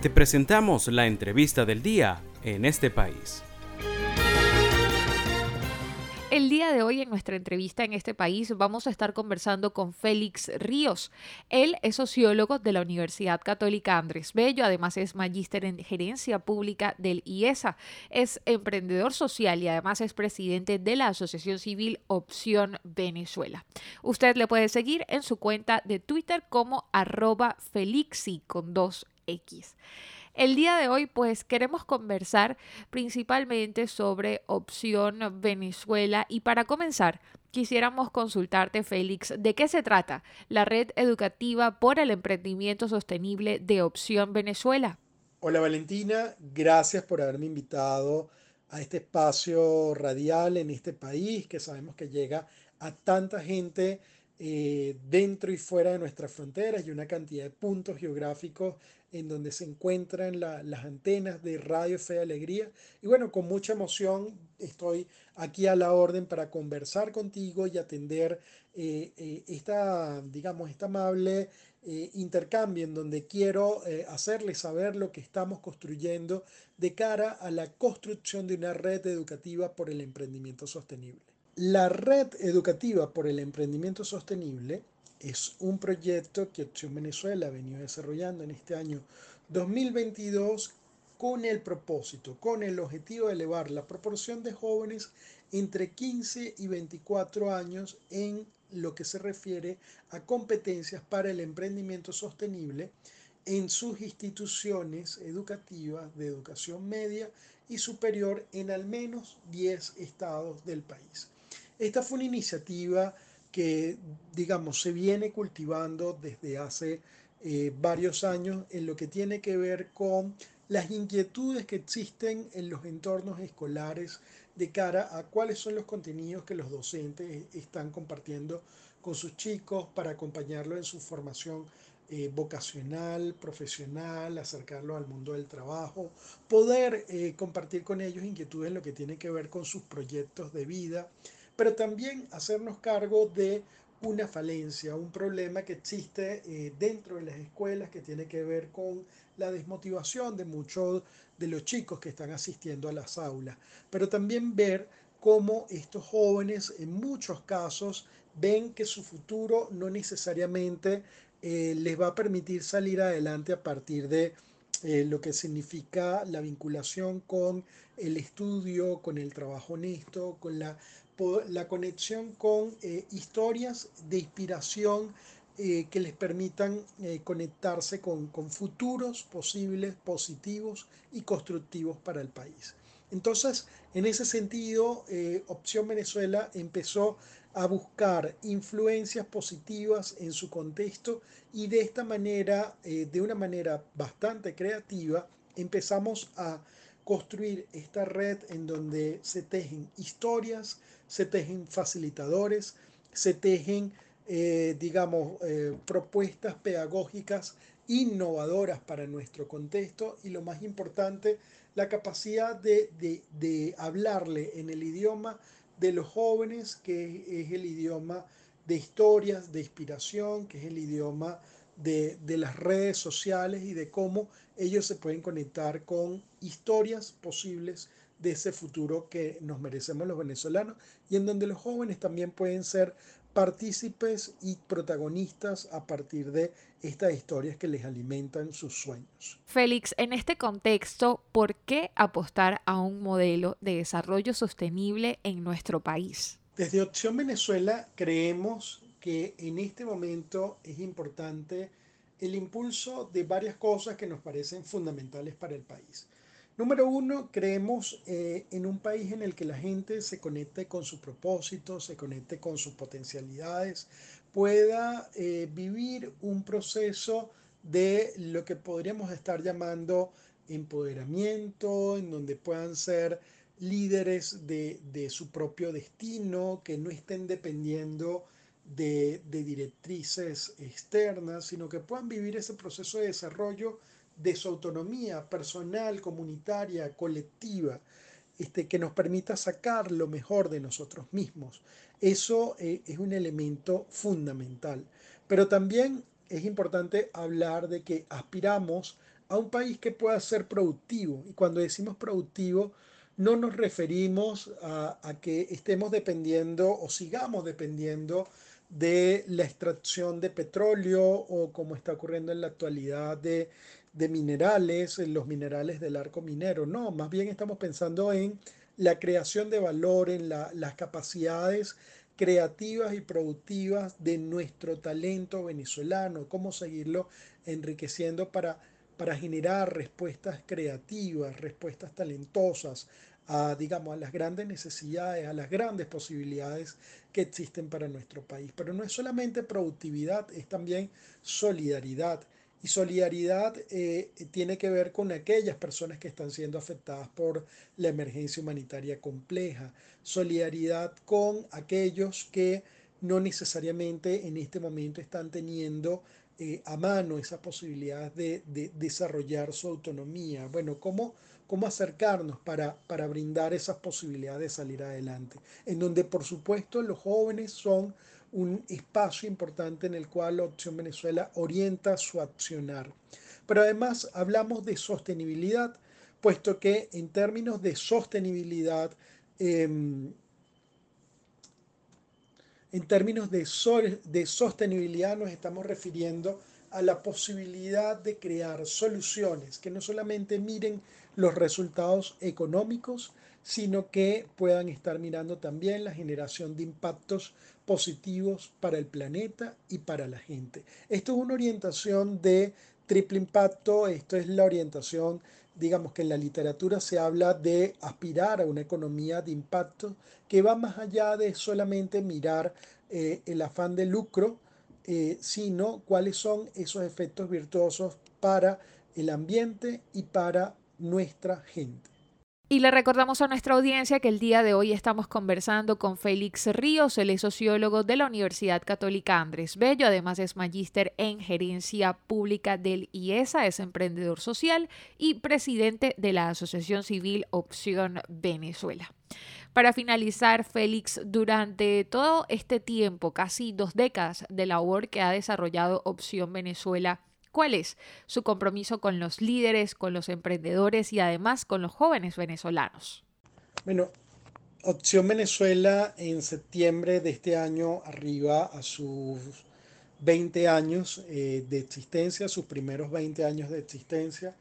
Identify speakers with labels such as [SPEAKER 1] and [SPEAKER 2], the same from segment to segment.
[SPEAKER 1] Te presentamos la entrevista del día en este país.
[SPEAKER 2] El día de hoy en nuestra entrevista en este país vamos a estar conversando con Félix Ríos. Él es sociólogo de la Universidad Católica Andrés Bello, además es magíster en gerencia pública del IESA, es emprendedor social y además es presidente de la Asociación Civil Opción Venezuela. Usted le puede seguir en su cuenta de Twitter como arroba Felixi con dos El día de hoy pues queremos conversar principalmente sobre opción Venezuela y para comenzar quisiéramos consultarte Félix, ¿de qué se trata la red educativa por el emprendimiento sostenible de opción Venezuela?
[SPEAKER 3] Hola Valentina, gracias por haberme invitado a este espacio radial en este país que sabemos que llega a tanta gente eh, dentro y fuera de nuestras fronteras y una cantidad de puntos geográficos en donde se encuentran las antenas de Radio Fe Alegría. Y bueno, con mucha emoción estoy aquí a la orden para conversar contigo y atender eh, eh, esta, digamos, esta amable intercambio en donde quiero hacerles saber lo que estamos construyendo de cara a la construcción de una red educativa por el emprendimiento sostenible. La red educativa por el emprendimiento sostenible es un proyecto que Opción Venezuela ha venido desarrollando en este año 2022 con el propósito, con el objetivo de elevar la proporción de jóvenes entre 15 y 24 años en lo que se refiere a competencias para el emprendimiento sostenible en sus instituciones educativas de educación media y superior en al menos 10 estados del país. Esta fue una iniciativa que, digamos, se viene cultivando desde hace eh, varios años en lo que tiene que ver con las inquietudes que existen en los entornos escolares de cara a cuáles son los contenidos que los docentes están compartiendo con sus chicos para acompañarlo en su formación eh, vocacional, profesional, acercarlo al mundo del trabajo, poder eh, compartir con ellos inquietudes en lo que tiene que ver con sus proyectos de vida, pero también hacernos cargo de una falencia, un problema que existe eh, dentro de las escuelas que tiene que ver con la desmotivación de muchos de los chicos que están asistiendo a las aulas, pero también ver cómo estos jóvenes en muchos casos ven que su futuro no necesariamente eh, les va a permitir salir adelante a partir de eh, lo que significa la vinculación con el estudio, con el trabajo honesto, con la la conexión con eh, historias de inspiración eh, que les permitan eh, conectarse con, con, futuros posibles, positivos y constructivos para el país. Entonces, en ese sentido, Opción Venezuela empezó a buscar influencias positivas en su contexto y de esta manera, de una manera bastante creativa, empezamos a construir esta red en donde se tejen historias, se tejen facilitadores, se tejen, eh, digamos, eh, propuestas pedagógicas innovadoras para nuestro contexto y lo más importante, la capacidad de, de, hablarle en el idioma de los jóvenes, que es el idioma de historias, de inspiración, que es el idioma de, de, las redes sociales y de cómo ellos se pueden conectar con historias posibles de ese futuro que nos merecemos los venezolanos y en donde los jóvenes también pueden ser partícipes y protagonistas a partir de estas historias que les alimentan sus sueños.
[SPEAKER 2] Félix, en este contexto, ¿por qué apostar a un modelo de desarrollo sostenible en nuestro país?
[SPEAKER 3] Desde Opción Venezuela creemos que en este momento es importante el impulso de varias cosas que nos parecen fundamentales para el país. Número uno, creemos eh, en un país en el que la gente se conecte con sus propósitos, se conecte con sus potencialidades, pueda eh, vivir un proceso de lo que podríamos estar llamando empoderamiento, en donde puedan ser líderes de, su propio destino, que no estén dependiendo de, de directrices externas, sino que puedan vivir ese proceso de desarrollo de su autonomía personal, comunitaria, colectiva, este, que nos permita sacar lo mejor de nosotros mismos. Eso eh, es un elemento fundamental. Pero también es importante hablar de que aspiramos a un país que pueda ser productivo. Y cuando decimos productivo, no nos referimos a, que estemos dependiendo o sigamos dependiendo de la extracción de petróleo o como está ocurriendo en la actualidad de, minerales, en los minerales del arco minero. No, más bien estamos pensando en la creación de valor, en las capacidades creativas y productivas de nuestro talento venezolano, cómo seguirlo enriqueciendo para, para generar respuestas creativas, respuestas talentosas a, digamos, a las grandes necesidades, a las grandes posibilidades que existen para nuestro país. Pero no es solamente productividad, es también solidaridad. Y solidaridad eh, tiene que ver con aquellas personas que están siendo afectadas por la emergencia humanitaria compleja. Solidaridad con aquellos que no necesariamente en este momento están teniendo eh, a mano esa posibilidad de, de, desarrollar su autonomía. Bueno, ¿cómo, cómo acercarnos para, para brindar esas posibilidades de salir adelante? En donde, por supuesto, los jóvenes son un espacio importante en el cual Opción Venezuela orienta su accionar. Pero además hablamos de sostenibilidad, puesto que en términos de sostenibilidad, em, en términos de, de sostenibilidad nos estamos refiriendo a la posibilidad de crear soluciones que no solamente miren los resultados económicos, sino que puedan estar mirando también la generación de impactos positivos para el planeta y para la gente. Esto es una orientación de triple impacto, esto es la orientación, digamos que en la literatura se habla de aspirar a una economía de impacto que va más allá de solamente mirar eh, el afán de lucro, eh, sino cuáles son esos efectos virtuosos para el ambiente y para nuestra gente.
[SPEAKER 2] Y le recordamos a nuestra audiencia que el día de hoy estamos conversando con Félix Ríos, el sociólogo de la Universidad Católica Andrés Bello, además es magíster en gerencia pública del IESA, es emprendedor social y presidente de la Asociación Civil Opción Venezuela. Para finalizar, Félix, durante todo este tiempo, casi dos décadas de labor que ha desarrollado Opción Venezuela, ¿cuál es su compromiso con los líderes, con los emprendedores y además con los jóvenes venezolanos?
[SPEAKER 3] Bueno, Opción Venezuela en septiembre de este año arriba a sus 20 años eh, de existencia, sus primeros 20 años de existencia.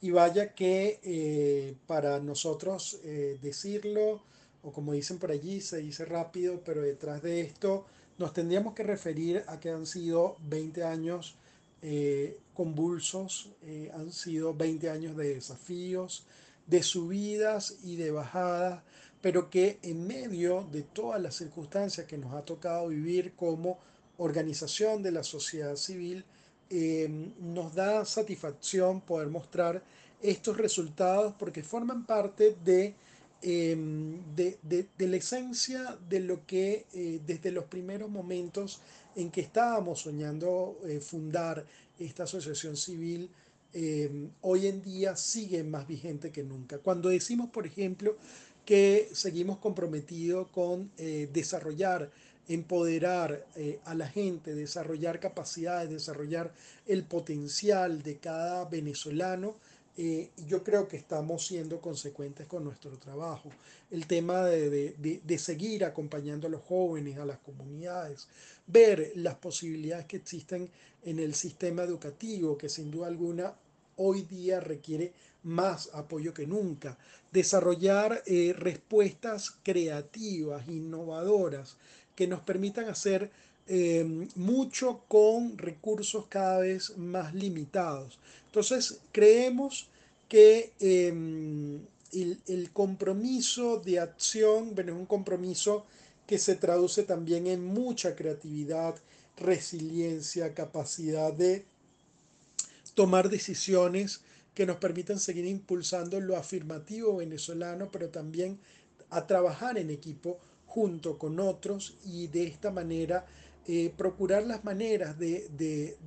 [SPEAKER 3] Y vaya que eh, para nosotros eh, decirlo, o como dicen por allí, se dice rápido, pero detrás de esto nos tendríamos que referir a que han sido 20 años eh, convulsos, eh, han sido 20 años de desafíos, de subidas y de bajadas, pero que en medio de todas las circunstancias que nos ha tocado vivir como organización de la sociedad civil, eh, nos da satisfacción poder mostrar estos resultados porque forman parte de Em, de, la esencia de lo que eh, desde los primeros momentos en que estábamos soñando eh, fundar esta asociación civil, em, hoy en día sigue más vigente que nunca. Cuando decimos, por ejemplo, que seguimos comprometidos con eh, desarrollar, empoderar a la gente, desarrollar capacidades, desarrollar el potencial de cada venezolano, eh, yo creo que estamos siendo consecuentes con nuestro trabajo. El tema de, de, seguir acompañando a los jóvenes, a las comunidades, ver las posibilidades que existen en el sistema educativo, que sin duda alguna hoy día requiere más apoyo que nunca. Desarrollar eh, respuestas creativas, innovadoras, que nos permitan hacer eh, mucho con recursos cada vez más limitados. Entonces, creemos que em, el, compromiso de acción, es un compromiso que se traduce también en mucha creatividad, resiliencia, capacidad de tomar decisiones que nos permitan seguir impulsando lo afirmativo venezolano, pero también a trabajar en equipo junto con otros y de esta manera eh, procurar las maneras de,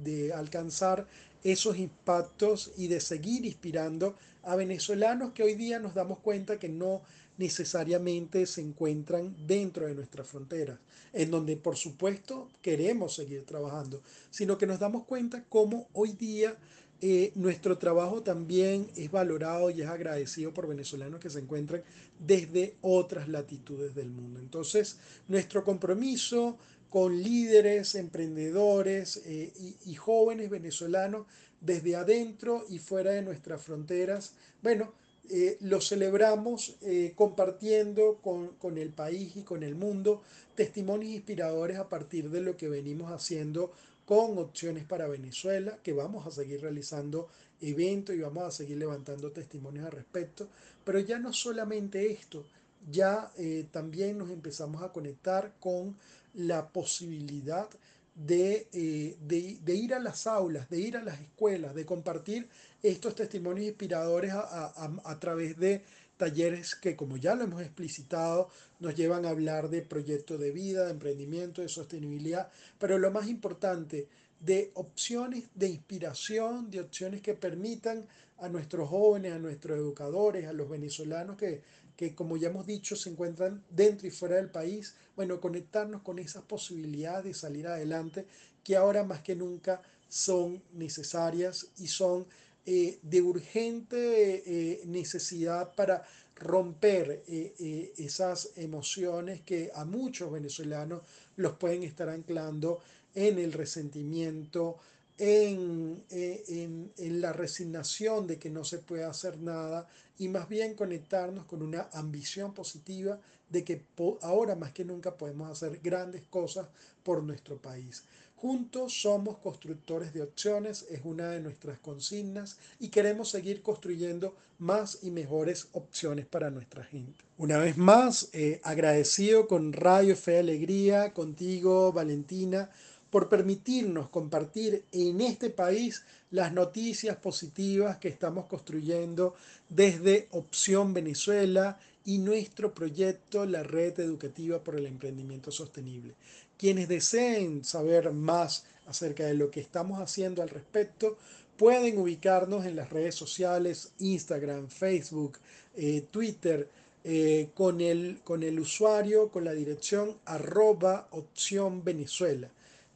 [SPEAKER 3] de alcanzar esos impactos y de seguir inspirando a venezolanos que hoy día nos damos cuenta que no necesariamente se encuentran dentro de nuestras fronteras, en donde por supuesto queremos seguir trabajando, sino que nos damos cuenta cómo hoy día eh, nuestro trabajo también es valorado y es agradecido por venezolanos que se encuentran desde otras latitudes del mundo. Entonces, nuestro compromiso con líderes, emprendedores eh, y, jóvenes venezolanos desde adentro y fuera de nuestras fronteras, bueno, eh, lo celebramos compartiendo con, con el país y con el mundo testimonios inspiradores a partir de lo que venimos haciendo con opciones para Venezuela, que vamos a seguir realizando eventos y vamos a seguir levantando testimonios al respecto. Pero ya no solamente esto, ya eh, también nos empezamos a conectar con la posibilidad de, eh, de, ir a las aulas, de ir a las escuelas, de compartir estos testimonios inspiradores a través de talleres que, como ya lo hemos explicitado, nos llevan a hablar de proyectos de vida, de emprendimiento, de sostenibilidad, pero lo más importante, de opciones de inspiración, de opciones que permitan a nuestros jóvenes, a nuestros educadores, a los venezolanos que, que como ya hemos dicho se encuentran dentro y fuera del país, bueno, conectarnos con esas posibilidades de salir adelante que ahora más que nunca son necesarias y son eh, de urgente eh, necesidad para romper eh, esas emociones que a muchos venezolanos los pueden estar anclando en el resentimiento, en, en, la resignación de que no se puede hacer nada y más bien conectarnos con una ambición positiva de que ahora más que nunca podemos hacer grandes cosas por nuestro país. Juntos somos constructores de opciones, es una de nuestras consignas y queremos seguir construyendo más y mejores opciones para nuestra gente. Una vez más, eh, agradecido con Radio Fe Alegría, contigo Valentina, por permitirnos compartir en este país las noticias positivas que estamos construyendo desde Opción Venezuela y nuestro proyecto, la Red Educativa por el Emprendimiento Sostenible. Quienes deseen saber más acerca de lo que estamos haciendo al respecto, pueden ubicarnos en las redes sociales, Instagram, Facebook, eh, Twitter, eh, con, el, con el usuario, con la dirección arroba opción Venezuela.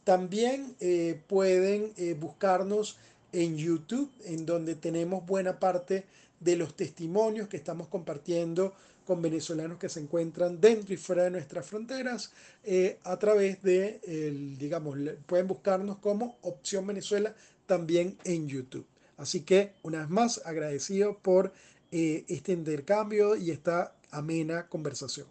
[SPEAKER 3] También eh, pueden buscarnos en YouTube, en donde tenemos buena parte de los testimonios que estamos compartiendo con venezolanos que se encuentran dentro y fuera de nuestras fronteras eh, a través de, el, digamos, pueden buscarnos como Opción Venezuela también en YouTube. Así que una vez más agradecido por eh, este intercambio y esta amena conversación.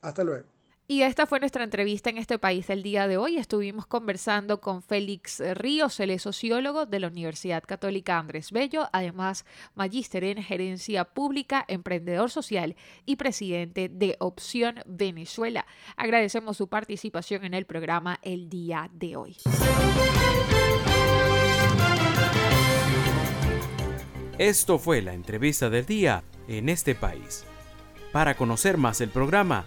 [SPEAKER 3] Hasta luego.
[SPEAKER 2] Y esta fue nuestra entrevista en este país el día de hoy. Estuvimos conversando con Félix Ríos, el sociólogo de la Universidad Católica Andrés Bello, además magíster en gerencia pública, emprendedor social y presidente de Opción Venezuela. Agradecemos su participación en el programa el día de hoy.
[SPEAKER 1] Esto fue la entrevista del día en este país. Para conocer más el programa,